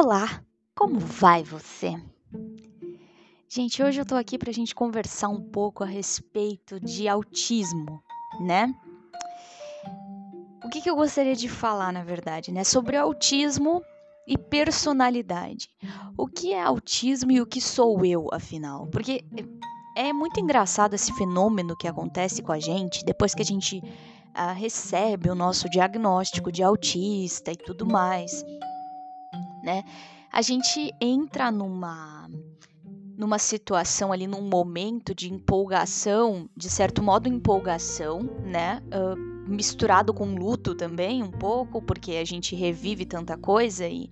Olá, como vai você? Gente, hoje eu tô aqui pra gente conversar um pouco a respeito de autismo, né? O que, que eu gostaria de falar, na verdade, né? Sobre autismo e personalidade. O que é autismo e o que sou eu, afinal? Porque é muito engraçado esse fenômeno que acontece com a gente depois que a gente uh, recebe o nosso diagnóstico de autista e tudo mais, né? A gente entra numa numa situação ali, num momento de empolgação, de certo modo empolgação, né? Uh, misturado com luto também, um pouco, porque a gente revive tanta coisa e,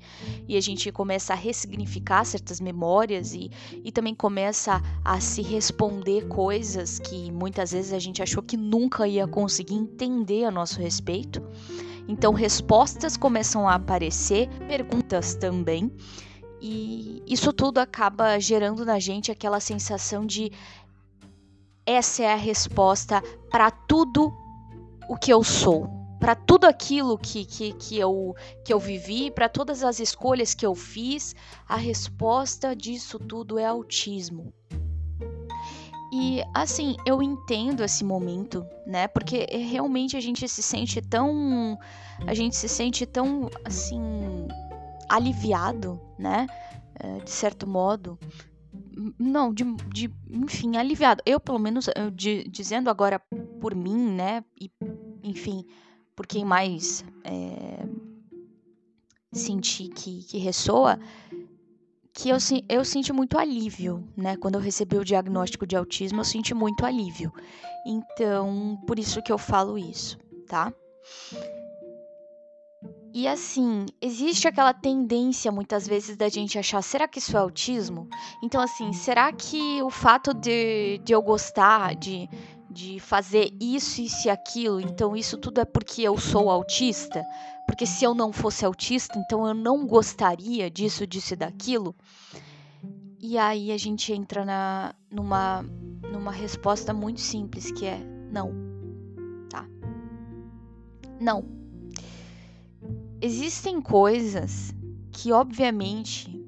e a gente começa a ressignificar certas memórias e, e também começa a se responder coisas que muitas vezes a gente achou que nunca ia conseguir entender a nosso respeito. Então, respostas começam a aparecer, perguntas também. E isso tudo acaba gerando na gente aquela sensação de essa é a resposta para tudo o que eu sou, para tudo aquilo que, que, que, eu, que eu vivi, para todas as escolhas que eu fiz, a resposta disso tudo é autismo. E assim, eu entendo esse momento, né? Porque realmente a gente se sente tão. A gente se sente tão, assim. aliviado, né? Eh, de certo modo. Não, de, de enfim, aliviado. Eu, pelo menos, eu, de, dizendo agora por mim, né? E enfim, por quem mais é, senti que, que ressoa, que eu, eu senti muito alívio, né? Quando eu recebi o diagnóstico de autismo, eu senti muito alívio. Então, por isso que eu falo isso, tá? E assim, existe aquela tendência muitas vezes da gente achar, será que isso é autismo? Então, assim, será que o fato de, de eu gostar de, de fazer isso, isso e aquilo, então isso tudo é porque eu sou autista? Porque se eu não fosse autista, então eu não gostaria disso, disso e daquilo? E aí a gente entra na, numa, numa resposta muito simples, que é não. Tá? Não. Existem coisas que, obviamente,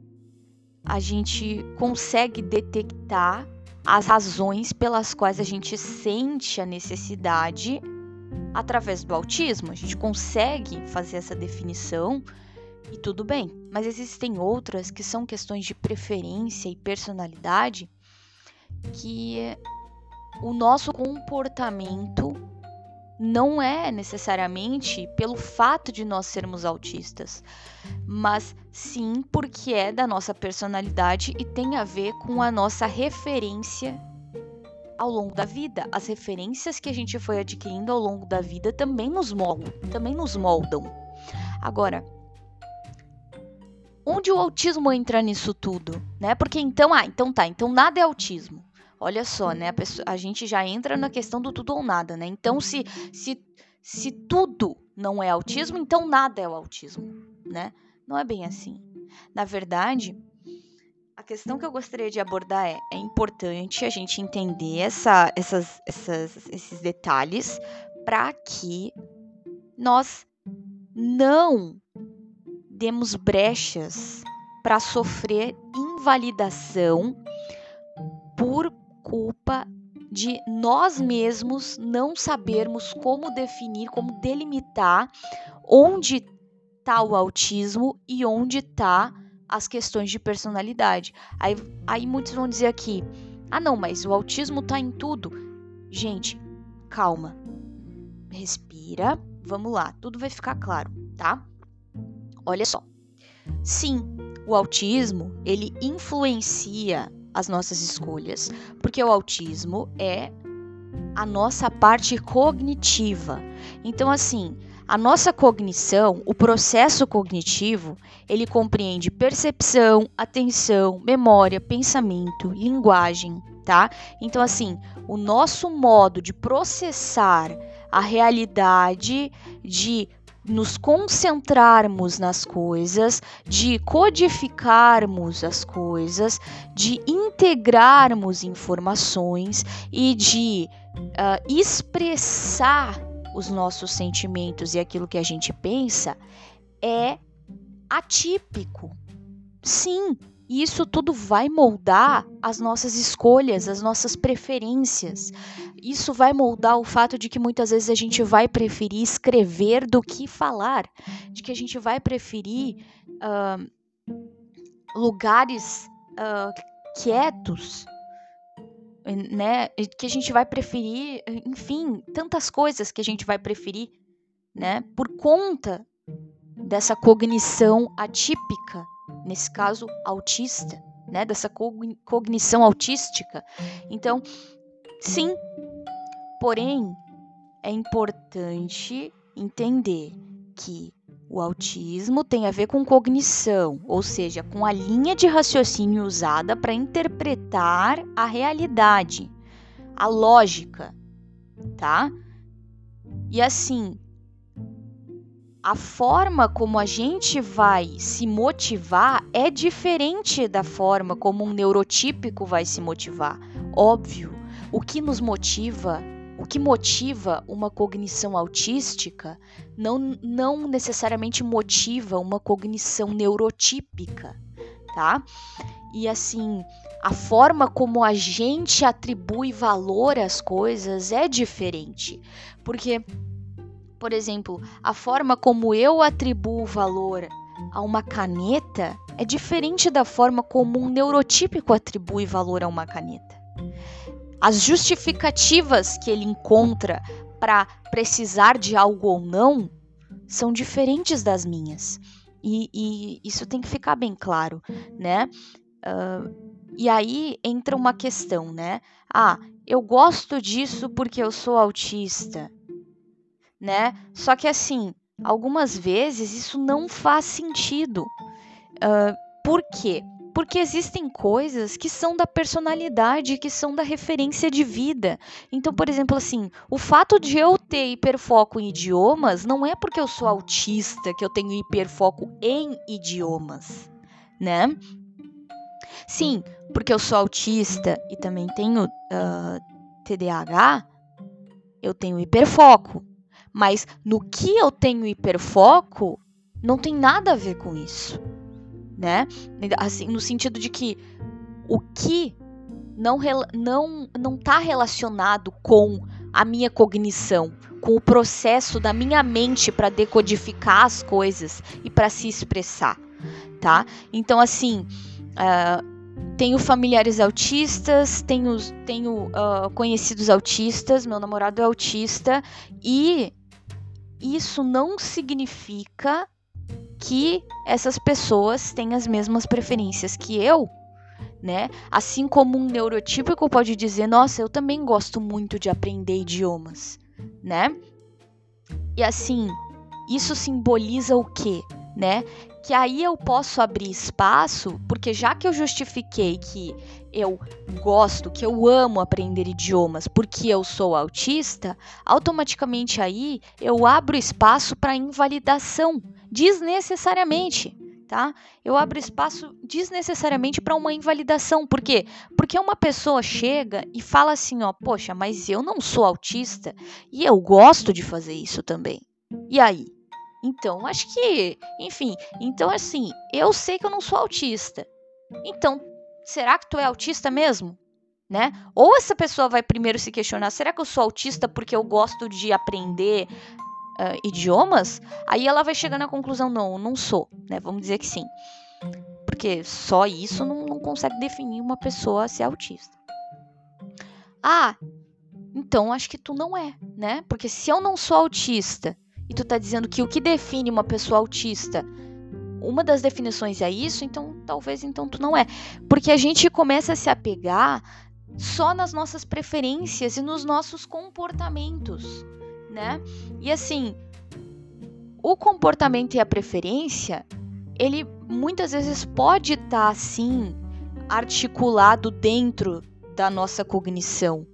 a gente consegue detectar as razões pelas quais a gente sente a necessidade através do autismo. A gente consegue fazer essa definição e tudo bem, mas existem outras que são questões de preferência e personalidade que o nosso comportamento não é necessariamente pelo fato de nós sermos autistas, mas sim porque é da nossa personalidade e tem a ver com a nossa referência ao longo da vida. As referências que a gente foi adquirindo ao longo da vida também nos moldam, também nos moldam. Agora, onde o autismo entra nisso tudo, né? Porque então, ah, então tá, então nada é autismo. Olha só, né? A, pessoa, a gente já entra na questão do tudo ou nada, né? Então, se, se, se tudo não é autismo, então nada é o autismo, né? Não é bem assim. Na verdade, a questão que eu gostaria de abordar é: é importante a gente entender essa, essas, essas, esses detalhes para que nós não demos brechas para sofrer invalidação por culpa de nós mesmos não sabermos como definir, como delimitar onde está o autismo e onde está as questões de personalidade. Aí, aí muitos vão dizer aqui: ah, não, mas o autismo está em tudo. Gente, calma, respira, vamos lá, tudo vai ficar claro, tá? Olha só. Sim, o autismo ele influencia as nossas escolhas, porque o autismo é a nossa parte cognitiva. Então, assim, a nossa cognição, o processo cognitivo, ele compreende percepção, atenção, memória, pensamento, linguagem, tá? Então, assim, o nosso modo de processar a realidade, de nos concentrarmos nas coisas, de codificarmos as coisas, de integrarmos informações e de uh, expressar os nossos sentimentos e aquilo que a gente pensa é atípico. Sim, isso tudo vai moldar as nossas escolhas, as nossas preferências. Isso vai moldar o fato de que muitas vezes a gente vai preferir escrever do que falar, de que a gente vai preferir uh, lugares uh, quietos, né? Que a gente vai preferir, enfim, tantas coisas que a gente vai preferir, né? Por conta dessa cognição atípica nesse caso autista, né, dessa cognição autística. Então, sim, porém é importante entender que o autismo tem a ver com cognição, ou seja, com a linha de raciocínio usada para interpretar a realidade, a lógica, tá? E assim, a forma como a gente vai se motivar é diferente da forma como um neurotípico vai se motivar. Óbvio, o que nos motiva, o que motiva uma cognição autística não, não necessariamente motiva uma cognição neurotípica, tá? E assim, a forma como a gente atribui valor às coisas é diferente. Porque por exemplo, a forma como eu atribuo valor a uma caneta é diferente da forma como um neurotípico atribui valor a uma caneta. As justificativas que ele encontra para precisar de algo ou não são diferentes das minhas. E, e, isso tem que ficar bem claro, né? Uh, e aí entra uma questão, né? Ah, eu gosto disso porque eu sou autista né? Só que assim, algumas vezes isso não faz sentido. Uh, por quê? Porque existem coisas que são da personalidade, que são da referência de vida. Então, por exemplo, assim, o fato de eu ter hiperfoco em idiomas não é porque eu sou autista que eu tenho hiperfoco em idiomas, né? Sim, porque eu sou autista e também tenho uh, ah, TDAH, eu tenho hiperfoco. Mas no que eu tenho hiperfoco, não tem nada a ver com isso, né? Assim, no sentido de que o que não não não está relacionado com a minha cognição, com o processo da minha mente para decodificar as coisas e para se expressar, tá? Então assim, uh, tenho familiares autistas, tenho, tenho uh, conhecidos autistas, meu namorado é autista e isso não significa que essas pessoas têm as mesmas preferências que eu, né? Assim como um neurotípico pode dizer, nossa, eu também gosto muito de aprender idiomas, né? E assim, isso simboliza o quê, né? que aí eu posso abrir espaço, porque já que eu justifiquei que eu gosto, que eu amo aprender idiomas porque eu sou autista, automaticamente aí eu abro espaço para invalidação desnecessariamente, tá? Eu abro espaço desnecessariamente para uma invalidação, por quê? Porque uma pessoa chega e fala assim, ó, poxa, mas eu não sou autista e eu gosto de fazer isso também. E aí? Então, acho que, enfim, então assim, eu sei que eu não sou autista. Então, será que tu é autista mesmo? Né? Ou essa pessoa vai primeiro se questionar: será que eu sou autista porque eu gosto de aprender uh, idiomas? Aí ela vai chegar na conclusão: não, não sou, né? Vamos dizer que sim. Porque só isso não, não consegue definir uma pessoa ser autista. Ah, então acho que tu não é, né? Porque se eu não sou autista e tu tá dizendo que o que define uma pessoa autista, uma das definições é isso, então talvez então tu não é. Porque a gente começa a se apegar só nas nossas preferências e nos nossos comportamentos, né? E assim, o comportamento e a preferência, ele muitas vezes pode estar tá, assim articulado dentro da nossa cognição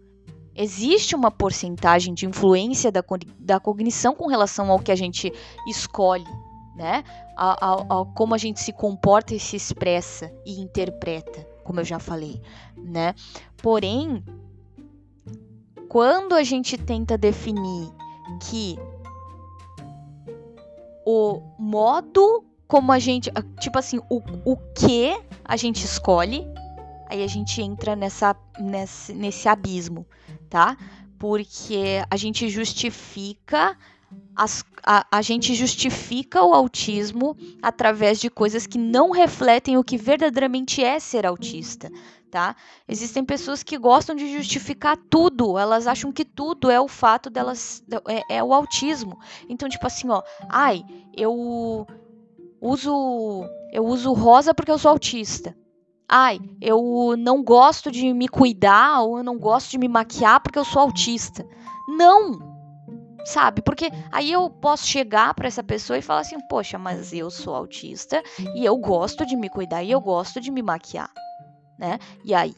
existe uma porcentagem de influência da, da cognição com relação ao que a gente escolhe, né? A, a, a, como a gente se comporta e se expressa e interpreta, como eu já falei, né? Porém, quando a gente tenta definir que o modo como a gente. Tipo assim, o, o que a gente escolhe, aí a gente entra nessa, nesse, nesse abismo, tá? Porque a gente justifica. As, a, a gente justifica o autismo através de coisas que não refletem o que verdadeiramente é ser autista, tá? Existem pessoas que gostam de justificar tudo, elas acham que tudo é o fato delas é, é o autismo. Então, tipo assim, ó, ai, eu uso eu uso rosa porque eu sou autista. Ai, eu não gosto de me cuidar ou eu não gosto de me maquiar porque eu sou autista. Não! Sabe? Porque aí eu posso chegar para essa pessoa e falar assim: "Poxa, mas eu sou autista e eu gosto de me cuidar e eu gosto de me maquiar" né? E aí?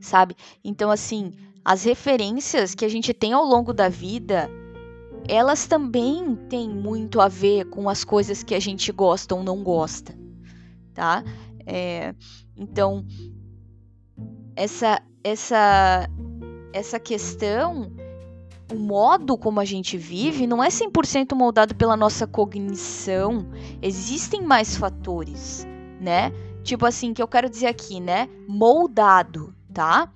Sabe? Então, assim, as referências que a gente tem ao longo da vida, elas também têm muito a ver com as coisas que a gente gosta ou não gosta, tá? É, então, essa, essa, essa questão, o modo como a gente vive, não é 100% moldado pela nossa cognição. Existem mais fatores, né? Tipo assim, que eu quero dizer aqui, né? Moldado, tá?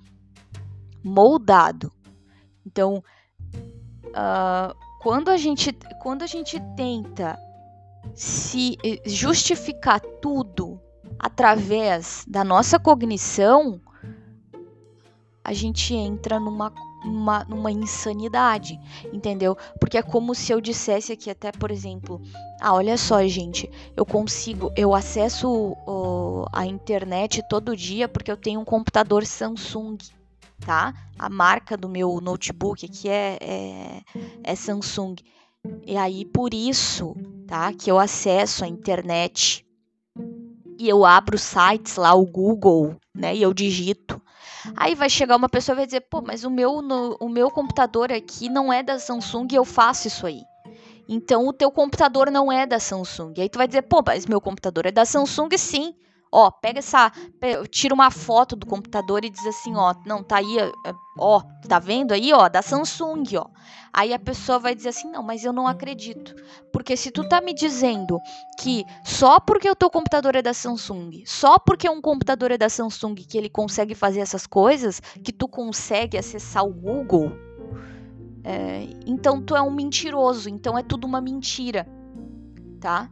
Moldado. Então, uh, quando a gente quando a gente tenta se eh, justificar tudo através da nossa cognição, a gente entra numa uma, numa insanidade, entendeu? Porque é como se eu dissesse aqui, até por exemplo, ah, olha só, gente, eu consigo, eu acesso uh, a internet todo dia porque eu tenho um computador Samsung, tá? A marca do meu notebook aqui é, é, é Samsung. E aí, por isso, tá? Que eu acesso a internet e eu abro sites lá, o Google, né? E eu digito Aí vai chegar uma pessoa e vai dizer, pô, mas o meu, no, o meu computador aqui não é da Samsung e eu faço isso aí. Então o teu computador não é da Samsung. Aí tu vai dizer, pô, mas meu computador é da Samsung sim. Ó, pega essa, tira uma foto do computador e diz assim, ó, não, tá aí, ó, tá vendo aí, ó, da Samsung, ó. Aí a pessoa vai dizer assim, não, mas eu não acredito. Porque se tu tá me dizendo que só porque o teu computador é da Samsung, só porque um computador é da Samsung que ele consegue fazer essas coisas, que tu consegue acessar o Google, é, então tu é um mentiroso, então é tudo uma mentira, tá?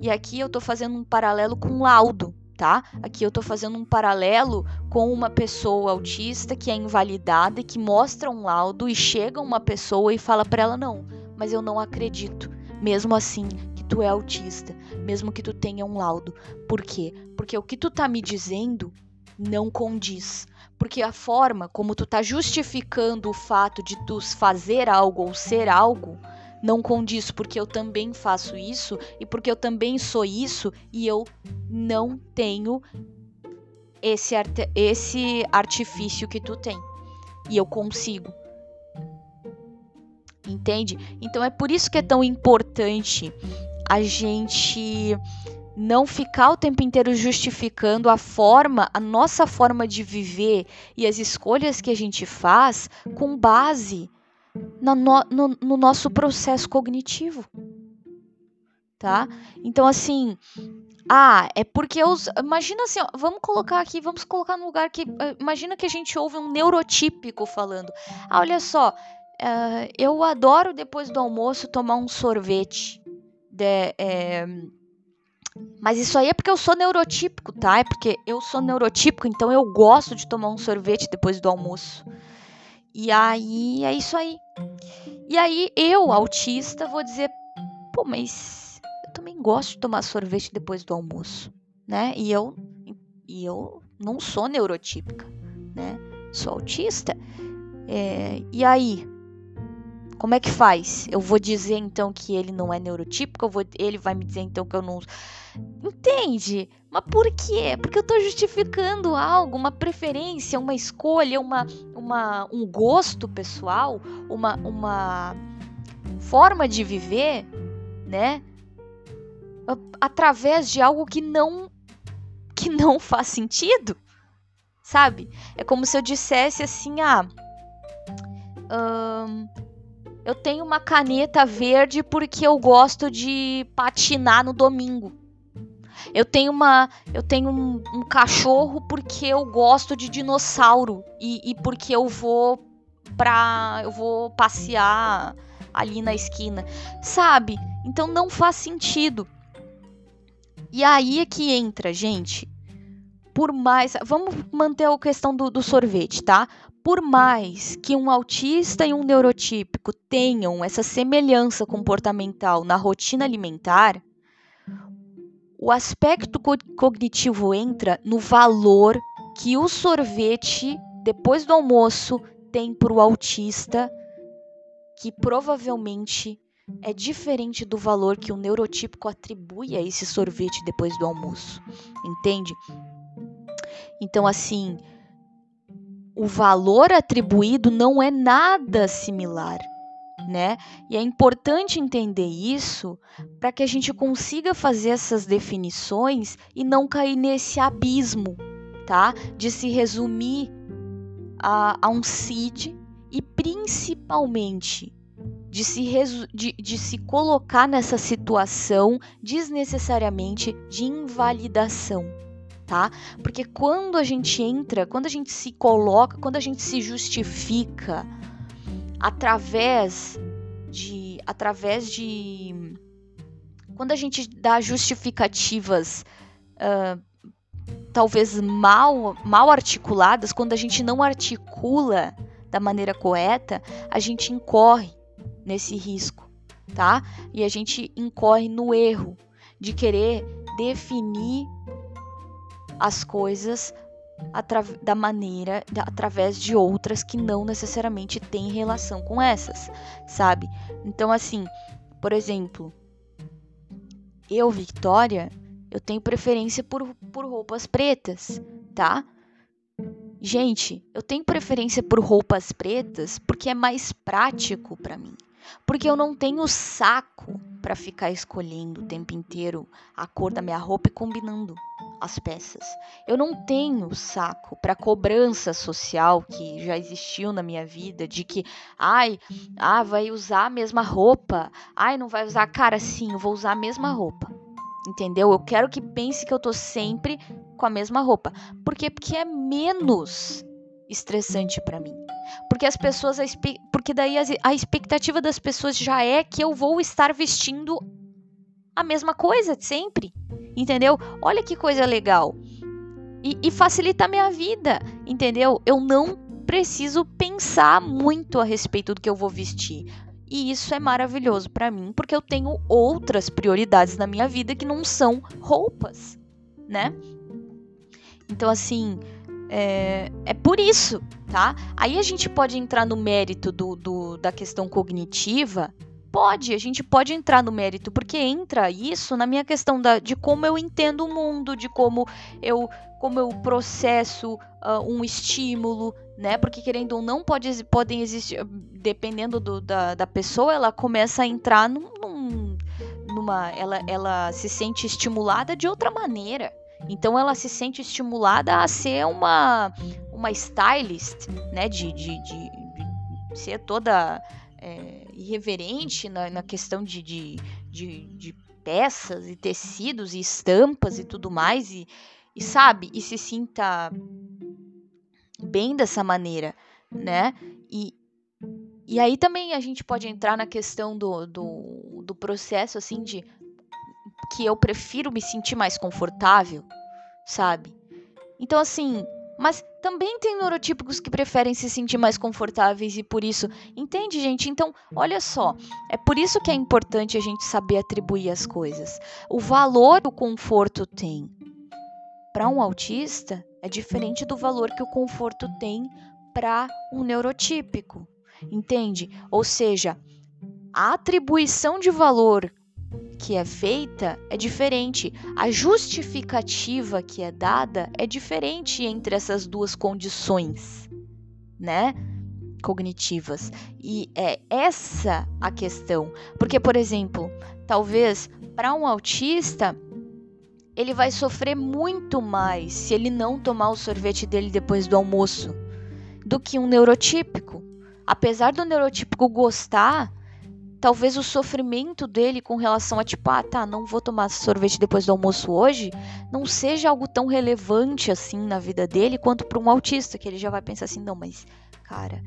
E aqui eu tô fazendo um paralelo com laudo tá? Aqui eu tô fazendo um paralelo com uma pessoa autista que é invalidada e que mostra um laudo e chega uma pessoa e fala para ela não, mas eu não acredito. Mesmo assim, que tu é autista, mesmo que tu tenha um laudo. Por quê? Porque o que tu tá me dizendo não condiz. Porque a forma como tu tá justificando o fato de tu fazer algo ou ser algo não condiz porque eu também faço isso e porque eu também sou isso e eu não tenho esse, arte esse artifício que tu tem. E eu consigo. Entende? Então é por isso que é tão importante a gente não ficar o tempo inteiro justificando a forma, a nossa forma de viver e as escolhas que a gente faz com base no, no, no nosso processo cognitivo. Tá? Então, assim, ah, é porque os. Imagina assim, ó, vamos colocar aqui, vamos colocar no lugar que. Uh, imagina que a gente ouve um neurotípico falando. Ah, olha só, uh, eu adoro depois do almoço tomar um sorvete. De, é, mas isso aí é porque eu sou neurotípico, tá? É porque eu sou neurotípico, então eu gosto de tomar um sorvete depois do almoço. E aí é isso aí. E aí eu, autista, vou dizer, pô, mas eu também gosto de tomar sorvete depois do almoço, né? E eu e eu não sou neurotípica, né? Sou autista. É, e aí, como é que faz? Eu vou dizer então que ele não é neurotípico, vou, ele vai me dizer então que eu não. Entende? Mas por quê? Porque eu estou justificando algo, uma preferência, uma escolha, uma, uma, um gosto pessoal, uma, uma forma de viver, né? Através de algo que não que não faz sentido, sabe? É como se eu dissesse assim, ah, hum, eu tenho uma caneta verde porque eu gosto de patinar no domingo. Eu tenho uma, eu tenho um, um cachorro porque eu gosto de dinossauro e, e porque eu vou pra, eu vou passear ali na esquina, sabe? Então não faz sentido. E aí é que entra, gente. Por mais. Vamos manter a questão do, do sorvete, tá? Por mais que um autista e um neurotípico tenham essa semelhança comportamental na rotina alimentar, o aspecto co cognitivo entra no valor que o sorvete, depois do almoço, tem para o autista, que provavelmente é diferente do valor que o neurotípico atribui a esse sorvete depois do almoço. Entende? Então, assim, o valor atribuído não é nada similar né? E é importante entender isso para que a gente consiga fazer essas definições e não cair nesse abismo, tá? De se resumir a, a um CID e principalmente de se, de, de se colocar nessa situação desnecessariamente de invalidação. Tá? Porque quando a gente entra, quando a gente se coloca, quando a gente se justifica através de através de quando a gente dá justificativas uh, talvez mal mal articuladas quando a gente não articula da maneira correta a gente incorre nesse risco tá? E a gente incorre no erro de querer definir as coisas da maneira, da, através de outras que não necessariamente têm relação com essas, sabe? Então, assim, por exemplo, eu, Victoria, eu tenho preferência por, por roupas pretas, tá? Gente, eu tenho preferência por roupas pretas porque é mais prático para mim. Porque eu não tenho saco para ficar escolhendo o tempo inteiro a cor da minha roupa e combinando as peças. Eu não tenho saco para cobrança social que já existiu na minha vida de que, ai, ah, vai usar a mesma roupa. Ai, não vai usar, cara, sim, eu vou usar a mesma roupa. Entendeu? Eu quero que pense que eu tô sempre com a mesma roupa. Por quê? Porque é menos estressante para mim. Porque as pessoas, porque daí a expectativa das pessoas já é que eu vou estar vestindo a mesma coisa sempre, entendeu? Olha que coisa legal. E, e facilita a minha vida, entendeu? Eu não preciso pensar muito a respeito do que eu vou vestir. E isso é maravilhoso para mim, porque eu tenho outras prioridades na minha vida que não são roupas, né? Então, assim, é, é por isso, tá? Aí a gente pode entrar no mérito do, do, da questão cognitiva. Pode, a gente pode entrar no mérito, porque entra isso na minha questão da, de como eu entendo o mundo, de como eu, como eu processo uh, um estímulo, né? Porque querendo ou não, pode, podem existir, dependendo do, da, da pessoa, ela começa a entrar num, num, numa. Ela, ela se sente estimulada de outra maneira. Então ela se sente estimulada a ser uma, uma stylist, né? De, de, de, de ser toda é, irreverente na, na questão de, de, de, de, peças e tecidos e estampas e tudo mais. E, e sabe, e se sinta bem dessa maneira, né? E, e aí também a gente pode entrar na questão do, do, do processo assim de que eu prefiro me sentir mais confortável, sabe? Então, assim, mas também tem neurotípicos que preferem se sentir mais confortáveis e por isso. Entende, gente? Então, olha só. É por isso que é importante a gente saber atribuir as coisas. O valor que o conforto tem para um autista é diferente do valor que o conforto tem para um neurotípico. Entende? Ou seja, a atribuição de valor que é feita é diferente. A justificativa que é dada é diferente entre essas duas condições, né? Cognitivas. E é essa a questão. Porque, por exemplo, talvez para um autista ele vai sofrer muito mais se ele não tomar o sorvete dele depois do almoço do que um neurotípico. Apesar do neurotípico gostar talvez o sofrimento dele com relação a tipo, ah, tá, não vou tomar sorvete depois do almoço hoje, não seja algo tão relevante assim na vida dele quanto para um autista, que ele já vai pensar assim, não, mas cara,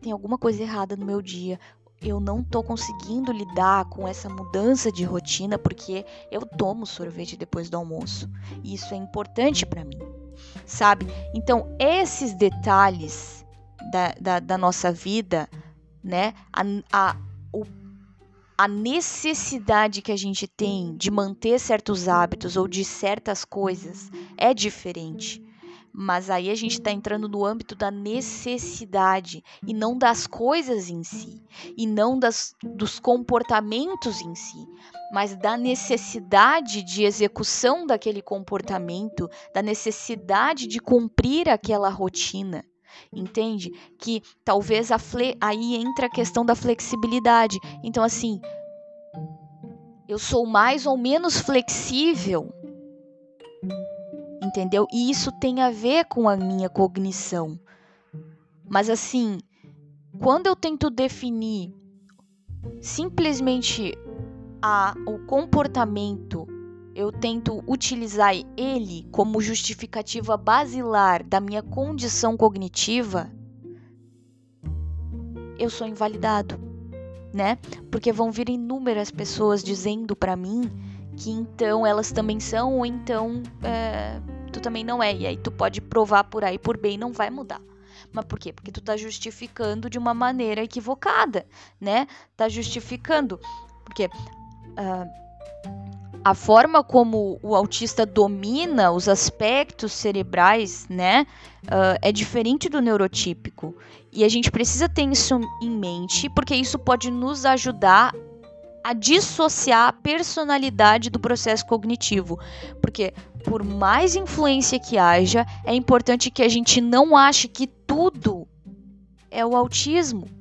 tem alguma coisa errada no meu dia. Eu não tô conseguindo lidar com essa mudança de rotina porque eu tomo sorvete depois do almoço. E isso é importante para mim, sabe? Então, esses detalhes da, da, da nossa vida, né? A, a, o a necessidade que a gente tem de manter certos hábitos ou de certas coisas é diferente. Mas aí a gente está entrando no âmbito da necessidade e não das coisas em si, e não das, dos comportamentos em si, mas da necessidade de execução daquele comportamento, da necessidade de cumprir aquela rotina entende? Que talvez a fle... aí entra a questão da flexibilidade. Então, assim, eu sou mais ou menos flexível, entendeu? E isso tem a ver com a minha cognição. Mas, assim, quando eu tento definir simplesmente a, o comportamento eu tento utilizar ele como justificativa basilar da minha condição cognitiva, eu sou invalidado, né? Porque vão vir inúmeras pessoas dizendo para mim que então elas também são, ou então é, tu também não é. E aí tu pode provar por aí por bem, não vai mudar. Mas por quê? Porque tu tá justificando de uma maneira equivocada, né? Tá justificando. Porque. Uh, a forma como o autista domina os aspectos cerebrais, né, uh, é diferente do neurotípico. E a gente precisa ter isso em mente, porque isso pode nos ajudar a dissociar a personalidade do processo cognitivo. Porque, por mais influência que haja, é importante que a gente não ache que tudo é o autismo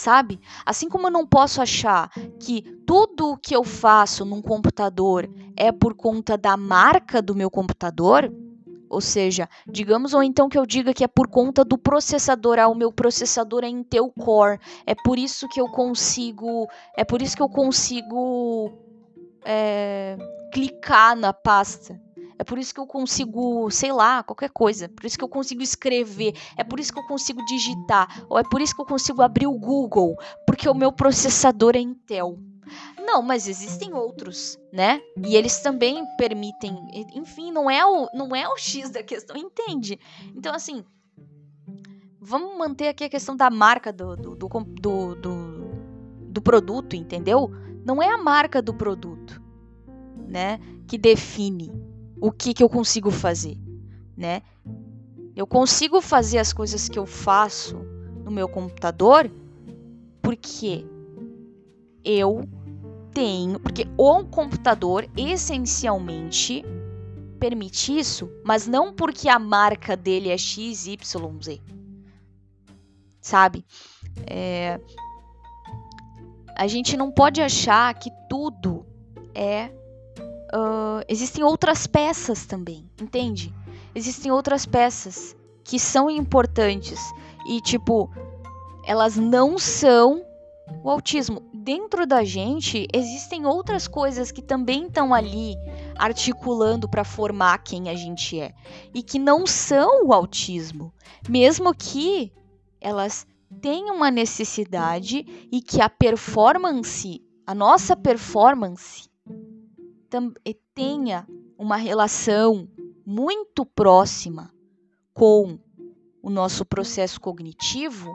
sabe? Assim como eu não posso achar que tudo o que eu faço num computador é por conta da marca do meu computador, ou seja, digamos ou então que eu diga que é por conta do processador, ah, o meu processador é Intel Core, é por isso que eu consigo, é por isso que eu consigo é, clicar na pasta. É por isso que eu consigo, sei lá, qualquer coisa. Por isso que eu consigo escrever. É por isso que eu consigo digitar. Ou é por isso que eu consigo abrir o Google. Porque o meu processador é Intel. Não, mas existem outros, né? E eles também permitem. Enfim, não é o, não é o X da questão, entende? Então, assim. Vamos manter aqui a questão da marca do, do, do, do, do, do produto, entendeu? Não é a marca do produto, né? Que define o que, que eu consigo fazer, né? Eu consigo fazer as coisas que eu faço no meu computador porque eu tenho, porque o computador essencialmente permite isso, mas não porque a marca dele é XYZ. Sabe? É, a gente não pode achar que tudo é uh, existem outras peças também, entende? Existem outras peças que são importantes e, tipo, elas não são o autismo. Dentro da gente existem outras coisas que também estão ali articulando para formar quem a gente é e que não são o autismo, mesmo que elas tenham uma necessidade e que a performance, a nossa performance tenha uma relação muito próxima com o nosso processo cognitivo,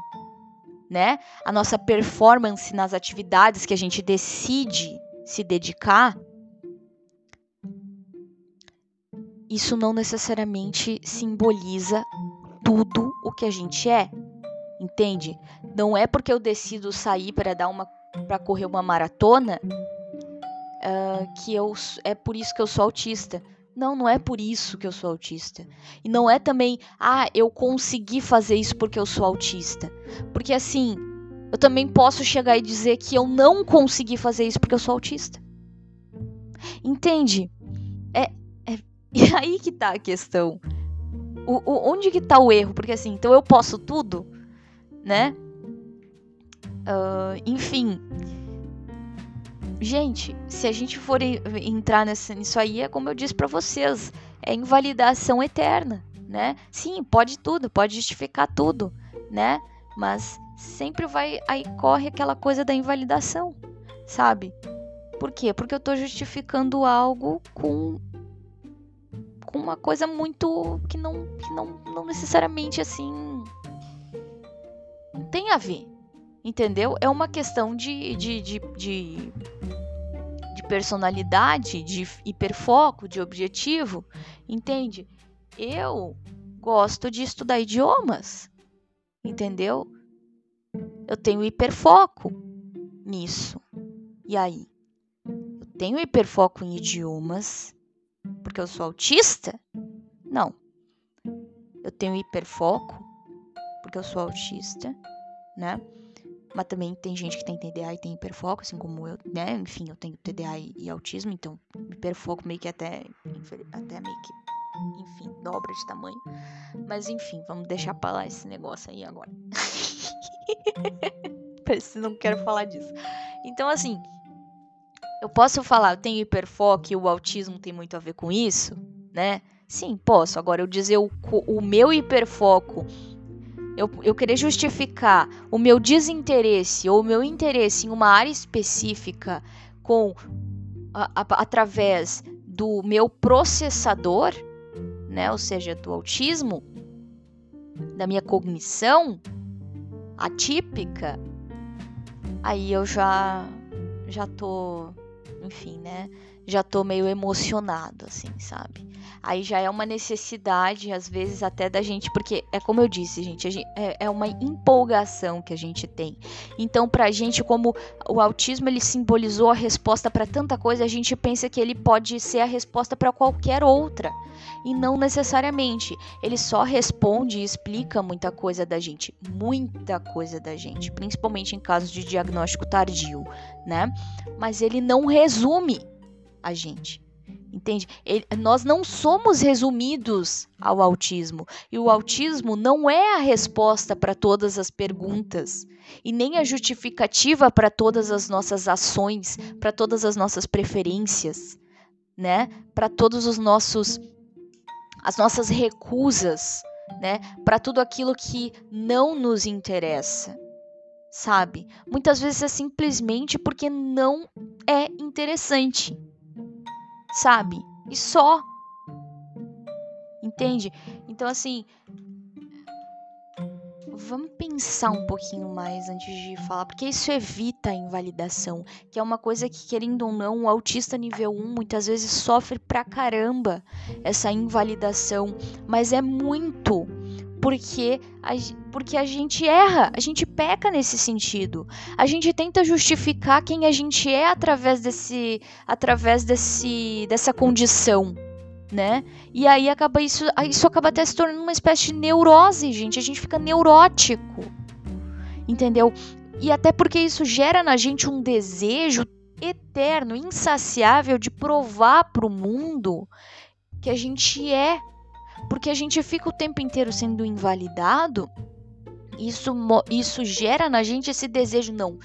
né? A nossa performance nas atividades que a gente decide se dedicar, isso não necessariamente simboliza tudo o que a gente é. Entende? Não é porque eu decido sair para dar uma para correr uma maratona uh, que eu é por isso que eu sou autista. Não, não é por isso que eu sou autista. E não é também, ah, eu consegui fazer isso porque eu sou autista. Porque assim, eu também posso chegar e dizer que eu não consegui fazer isso porque eu sou autista. Entende? É, é e aí que tá a questão. O, o, onde que tá o erro? Porque assim, então eu posso tudo, né? Uh, enfim, gente, se a gente for entrar nessa, nisso aí, é como eu disse para vocês, é invalidação eterna, né? Sim, pode tudo, pode justificar tudo, né? Mas sempre vai aí corre aquela coisa da invalidação, sabe? Por quê? Porque eu tô justificando algo com com uma coisa muito que não que não, não necessariamente assim tem a ver. Entendeu? É uma questão de, de, de, de, de personalidade, de hiperfoco, de objetivo. Entende? Eu gosto de estudar idiomas. Entendeu? Eu tenho hiperfoco nisso. E aí? Eu tenho hiperfoco em idiomas porque eu sou autista? Não. Eu tenho hiperfoco porque eu sou autista, né? Mas também tem gente que tem TDA e tem hiperfoco, assim como eu, né? Enfim, eu tenho TDA e, e autismo, então hiperfoco meio que até, até meio que, enfim, dobra de tamanho. Mas enfim, vamos deixar pra lá esse negócio aí agora. Parece não quero falar disso. Então, assim, eu posso falar, eu tenho hiperfoco e o autismo tem muito a ver com isso, né? Sim, posso. Agora, eu dizer o, o meu hiperfoco eu, eu querer justificar o meu desinteresse ou o meu interesse em uma área específica com a, a, através do meu processador, né, ou seja, do autismo, da minha cognição atípica, aí eu já já tô, enfim, né, já tô meio emocionado assim, sabe? aí já é uma necessidade, às vezes, até da gente, porque é como eu disse, gente, gente é, é, uma empolgação que a gente tem. Então, pra gente, como o autismo ele simbolizou a resposta para tanta coisa, a gente pensa que ele pode ser a resposta para qualquer outra. E não necessariamente. Ele só responde e explica muita coisa da gente. Muita coisa da gente. Principalmente em casos de diagnóstico tardio, né? Mas ele não resume a gente. Entende? Ele, nós não somos resumidos ao autismo. E o autismo não é a resposta para todas as perguntas. E nem a justificativa para todas as nossas ações, para todas as nossas preferências, né? Para todos os nossos as nossas recusas, né? Para tudo aquilo que não nos interessa. Sabe? Muitas vezes é simplesmente porque não é interessante sabe? E só. Entende? Então, assim. Vamos pensar um pouquinho mais antes de falar, porque isso evita a invalidação, que é uma coisa que, querendo ou não, o autista nível 1 muitas vezes sofre pra caramba essa invalidação, mas é muito porque a, porque a gente erra, a gente peca nesse sentido. A gente tenta justificar quem a gente é através desse através desse dessa condição, né? E aí acaba isso, isso acaba até se tornando uma espécie de neurose, gente. A gente fica neurótico. Entendeu? E até porque isso gera na gente um desejo eterno, insaciável de provar para o mundo que a gente é porque a gente fica o tempo inteiro sendo invalidado, isso, isso gera na gente esse desejo, não,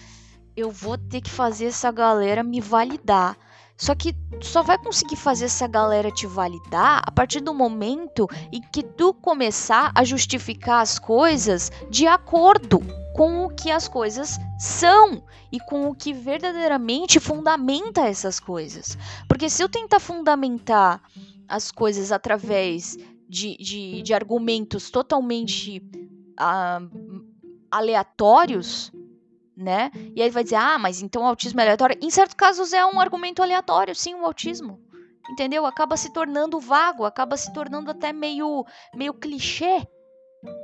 eu vou ter que fazer essa galera me validar. Só que só vai conseguir fazer essa galera te validar a partir do momento em que tu começar a justificar as coisas de acordo com o que as coisas são e com o que verdadeiramente fundamenta essas coisas. Porque se eu tentar fundamentar as coisas através de, de, de argumentos totalmente uh, aleatórios, né? E aí vai dizer, ah, mas então o autismo é aleatório. Em certos casos é um argumento aleatório, sim, o autismo. Entendeu? Acaba se tornando vago, acaba se tornando até meio, meio clichê.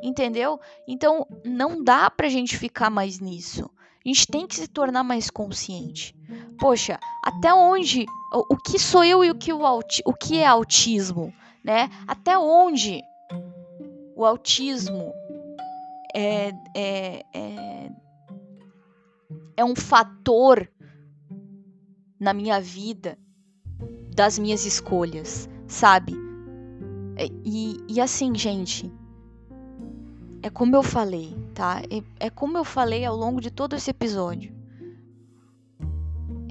Entendeu? Então não dá pra gente ficar mais nisso. A gente tem que se tornar mais consciente. Poxa, até onde. O, o que sou eu e o que, o, o que é autismo? Né? Até onde o autismo é, é, é, é um fator na minha vida das minhas escolhas, sabe? E, e assim, gente, é como eu falei, tá? É, é como eu falei ao longo de todo esse episódio.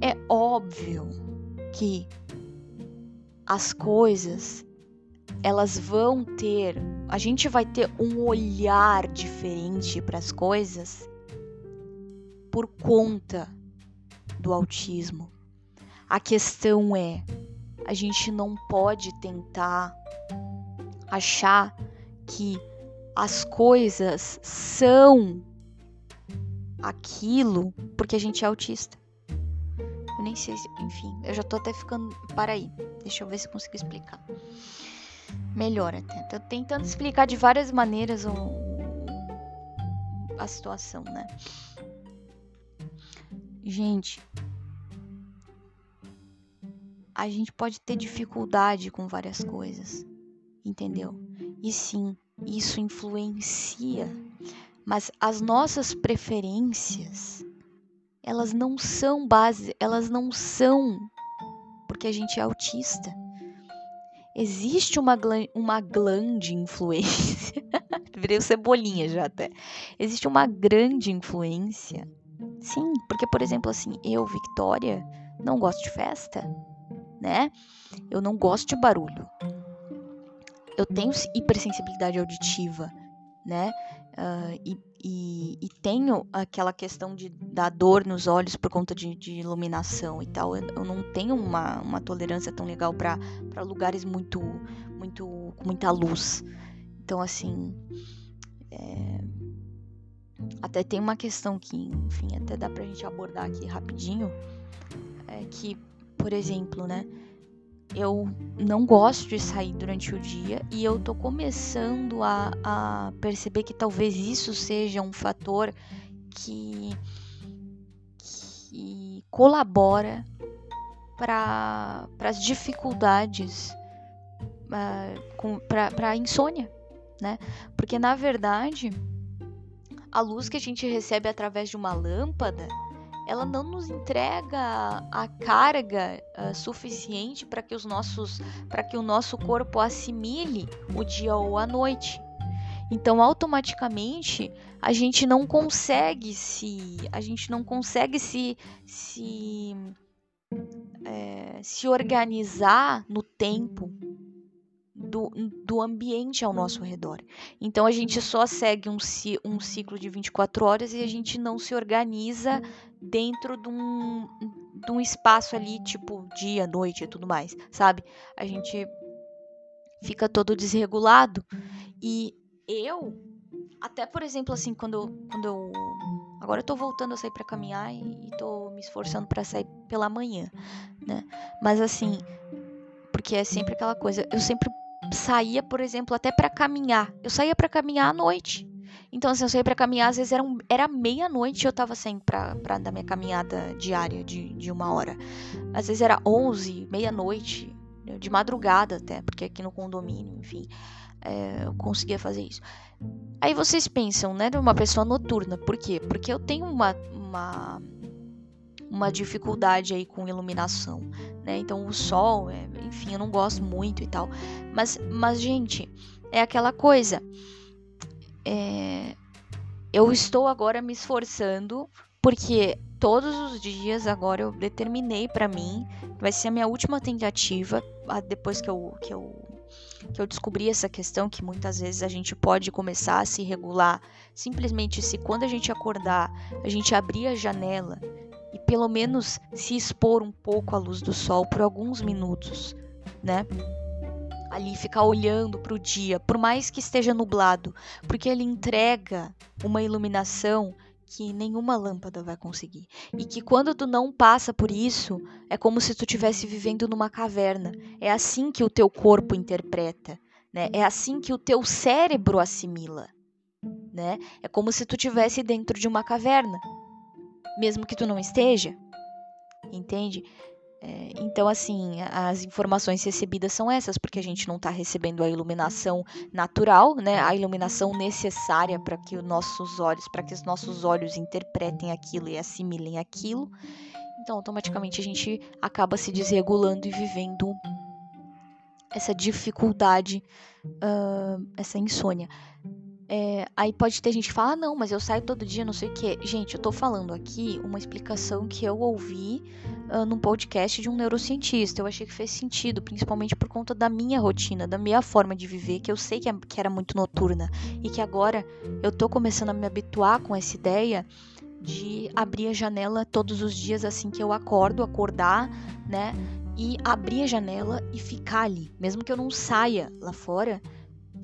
É óbvio que as coisas elas vão ter, a gente vai ter um olhar diferente para as coisas por conta do autismo. A questão é, a gente não pode tentar achar que as coisas são aquilo porque a gente é autista. Eu nem sei, se, enfim, eu já tô até ficando. Para aí, deixa eu ver se consigo explicar. Melhor até. Tô tentando explicar de várias maneiras o, a situação, né? Gente, a gente pode ter dificuldade com várias coisas, entendeu? E sim, isso influencia, mas as nossas preferências, elas não são base, elas não são porque a gente é autista. Existe uma, uma grande influência. Virei cebolinha já até. Existe uma grande influência. Sim, porque, por exemplo, assim, eu, Victoria, não gosto de festa, né? Eu não gosto de barulho eu tenho hipersensibilidade auditiva, né? Uh, e, e, e, tenho aquela questão de da dor nos olhos por conta de, de iluminação e tal. Eu, eu, não tenho uma, uma tolerância tão legal para lugares muito, muito com muita luz. Então, assim, é... até tem uma questão que, enfim, até dá pra gente abordar aqui rapidinho, é que, por exemplo, né? Eu não gosto de sair durante o dia e eu tô começando a, a perceber que talvez isso seja um fator que, que colabora para as dificuldades, uh, para a insônia, né? Porque na verdade a luz que a gente recebe através de uma lâmpada ela não nos entrega a carga uh, suficiente para que os nossos para que o nosso corpo assimile o dia ou a noite. Então, automaticamente, a gente não consegue se a gente não consegue se se é, se organizar no tempo do, do ambiente ao nosso redor. Então a gente só segue um, um ciclo de 24 horas e a gente não se organiza dentro de um, de um espaço ali, tipo dia, noite e tudo mais, sabe? A gente fica todo desregulado. E eu, até por exemplo, assim, quando quando eu Agora eu tô voltando a sair para caminhar e, e tô me esforçando para sair pela manhã, né? Mas assim, porque é sempre aquela coisa, eu sempre saía, por exemplo, até para caminhar. Eu saía para caminhar à noite. Então, assim, eu saía para caminhar, às vezes era, um, era meia-noite e eu tava saindo pra, pra dar minha caminhada diária de, de uma hora. Às vezes era onze, meia-noite, de madrugada até, porque aqui no condomínio, enfim, é, eu conseguia fazer isso. Aí vocês pensam, né, de uma pessoa noturna, por quê? Porque eu tenho uma, uma uma dificuldade aí com iluminação, né? Então o sol, é, enfim, eu não gosto muito e tal. Mas, mas gente, é aquela coisa. É, eu estou agora me esforçando porque todos os dias agora eu determinei para mim, vai ser a minha última tentativa depois que eu, que eu que eu descobri essa questão que muitas vezes a gente pode começar a se regular simplesmente se quando a gente acordar a gente abrir a janela e pelo menos se expor um pouco à luz do sol por alguns minutos, né? Ali ficar olhando para o dia, por mais que esteja nublado, porque ele entrega uma iluminação que nenhuma lâmpada vai conseguir. E que quando tu não passa por isso, é como se tu estivesse vivendo numa caverna. É assim que o teu corpo interpreta, né? É assim que o teu cérebro assimila, né? É como se tu estivesse dentro de uma caverna mesmo que tu não esteja, entende? É, então, assim, as informações recebidas são essas, porque a gente não está recebendo a iluminação natural, né? A iluminação necessária para que os nossos olhos, para que os nossos olhos interpretem aquilo e assimilem aquilo. Então, automaticamente a gente acaba se desregulando e vivendo essa dificuldade, uh, essa insônia. É, aí pode ter gente que fala, ah, não, mas eu saio todo dia, não sei o quê. Gente, eu tô falando aqui uma explicação que eu ouvi uh, num podcast de um neurocientista. Eu achei que fez sentido, principalmente por conta da minha rotina, da minha forma de viver, que eu sei que, é, que era muito noturna. E que agora eu tô começando a me habituar com essa ideia de abrir a janela todos os dias assim que eu acordo, acordar, né? E abrir a janela e ficar ali. Mesmo que eu não saia lá fora,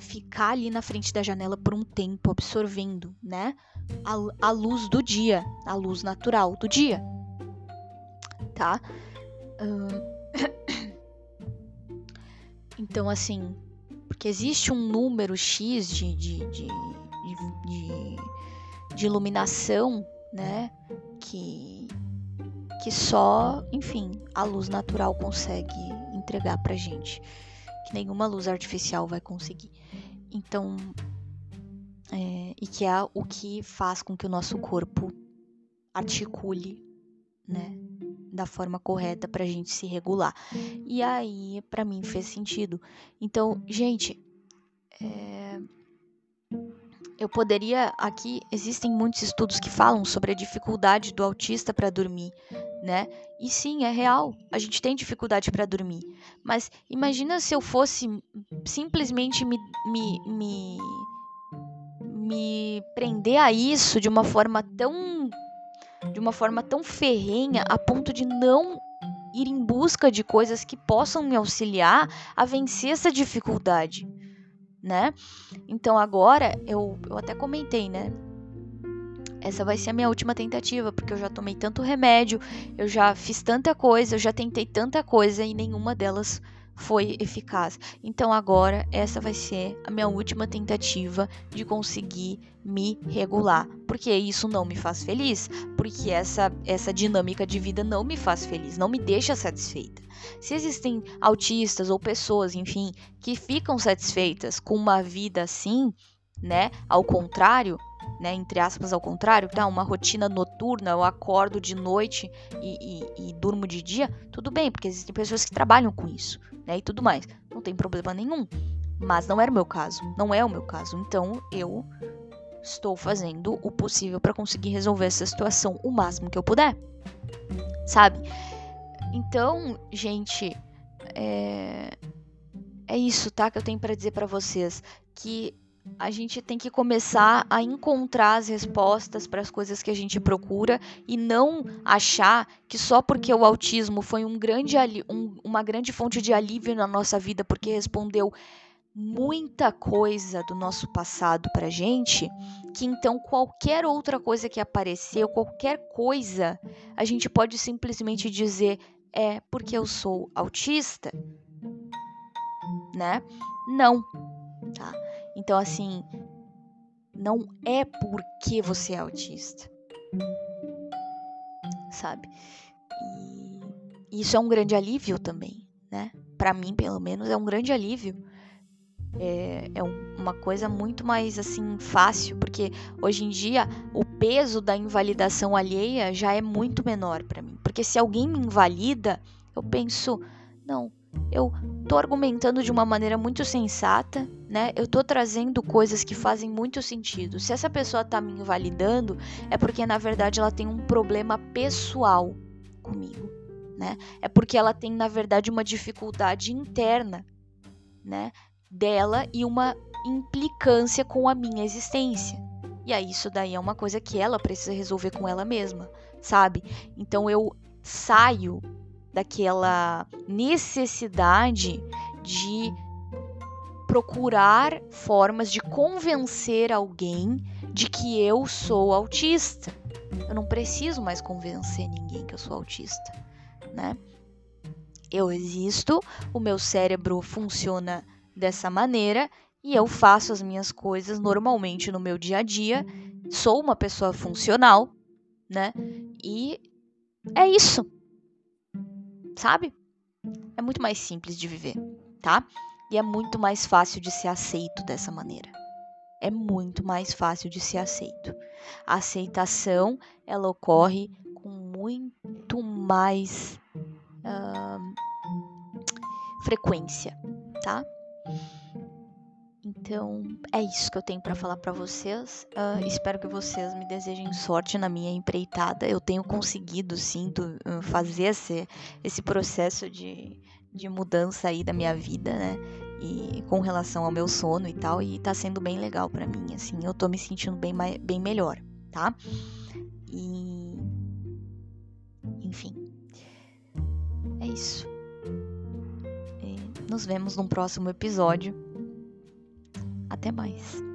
ficar ali na frente da janela por um tempo, absorvendo, né? A, a luz do dia, a luz natural do dia. Tá? Então, assim, porque existe um número X de, de, de, de, de iluminação, né? Que, que só, enfim, a luz natural consegue entregar pra gente. Que nenhuma luz artificial vai conseguir. Então, é, e que é o que faz com que o nosso corpo articule, né, da forma correta para a gente se regular. E aí, para mim, fez sentido. Então, gente, é, eu poderia aqui existem muitos estudos que falam sobre a dificuldade do autista para dormir, né? E sim, é real. A gente tem dificuldade para dormir. Mas imagina se eu fosse simplesmente me, me, me, me prender a isso de uma forma tão de uma forma tão ferrenha a ponto de não ir em busca de coisas que possam me auxiliar a vencer essa dificuldade né? Então agora eu, eu até comentei, né? Essa vai ser a minha última tentativa, porque eu já tomei tanto remédio, eu já fiz tanta coisa, eu já tentei tanta coisa e nenhuma delas foi eficaz. Então agora essa vai ser a minha última tentativa de conseguir me regular, porque isso não me faz feliz, porque essa essa dinâmica de vida não me faz feliz, não me deixa satisfeita. Se existem autistas ou pessoas, enfim, que ficam satisfeitas com uma vida assim, né? Ao contrário, né, entre aspas, ao contrário, tá? Uma rotina noturna, eu acordo de noite e, e, e, durmo de dia, tudo bem, porque existem pessoas que trabalham com isso, né? E tudo mais. Não tem problema nenhum. Mas não era o meu caso. Não é o meu caso. Então eu estou fazendo o possível para conseguir resolver essa situação o máximo que eu puder. Sabe? Então, gente, é, é isso, tá? Que eu tenho para dizer para vocês que a gente tem que começar a encontrar as respostas para as coisas que a gente procura e não achar que só porque o autismo foi um grande, um, uma grande fonte de alívio na nossa vida, porque respondeu muita coisa do nosso passado para gente, que então qualquer outra coisa que apareceu, qualquer coisa, a gente pode simplesmente dizer é porque eu sou autista? Né? Não? Então, assim, não é porque você é autista, sabe? E isso é um grande alívio também, né? Para mim, pelo menos, é um grande alívio. É, é uma coisa muito mais assim fácil, porque hoje em dia o peso da invalidação alheia já é muito menor para mim. Porque se alguém me invalida, eu penso, não, eu tô argumentando de uma maneira muito sensata, né? Eu tô trazendo coisas que fazem muito sentido. Se essa pessoa tá me invalidando, é porque na verdade ela tem um problema pessoal comigo, né? É porque ela tem na verdade uma dificuldade interna, né? Dela e uma implicância com a minha existência. E aí isso daí é uma coisa que ela precisa resolver com ela mesma, sabe? Então eu saio daquela necessidade de procurar formas de convencer alguém de que eu sou autista. Eu não preciso mais convencer ninguém que eu sou autista, né? Eu existo, o meu cérebro funciona dessa maneira e eu faço as minhas coisas normalmente no meu dia a dia. Sou uma pessoa funcional, né? E é isso sabe? É muito mais simples de viver, tá? E é muito mais fácil de ser aceito dessa maneira. É muito mais fácil de ser aceito. A aceitação, ela ocorre com muito mais uh, frequência, tá? Então, é isso que eu tenho para falar para vocês. Uh, espero que vocês me desejem sorte na minha empreitada. Eu tenho conseguido, sim, fazer esse, esse processo de, de mudança aí da minha vida, né? E com relação ao meu sono e tal, e tá sendo bem legal para mim, assim. Eu tô me sentindo bem, bem melhor, tá? E. Enfim. É isso. E nos vemos num próximo episódio. Até mais.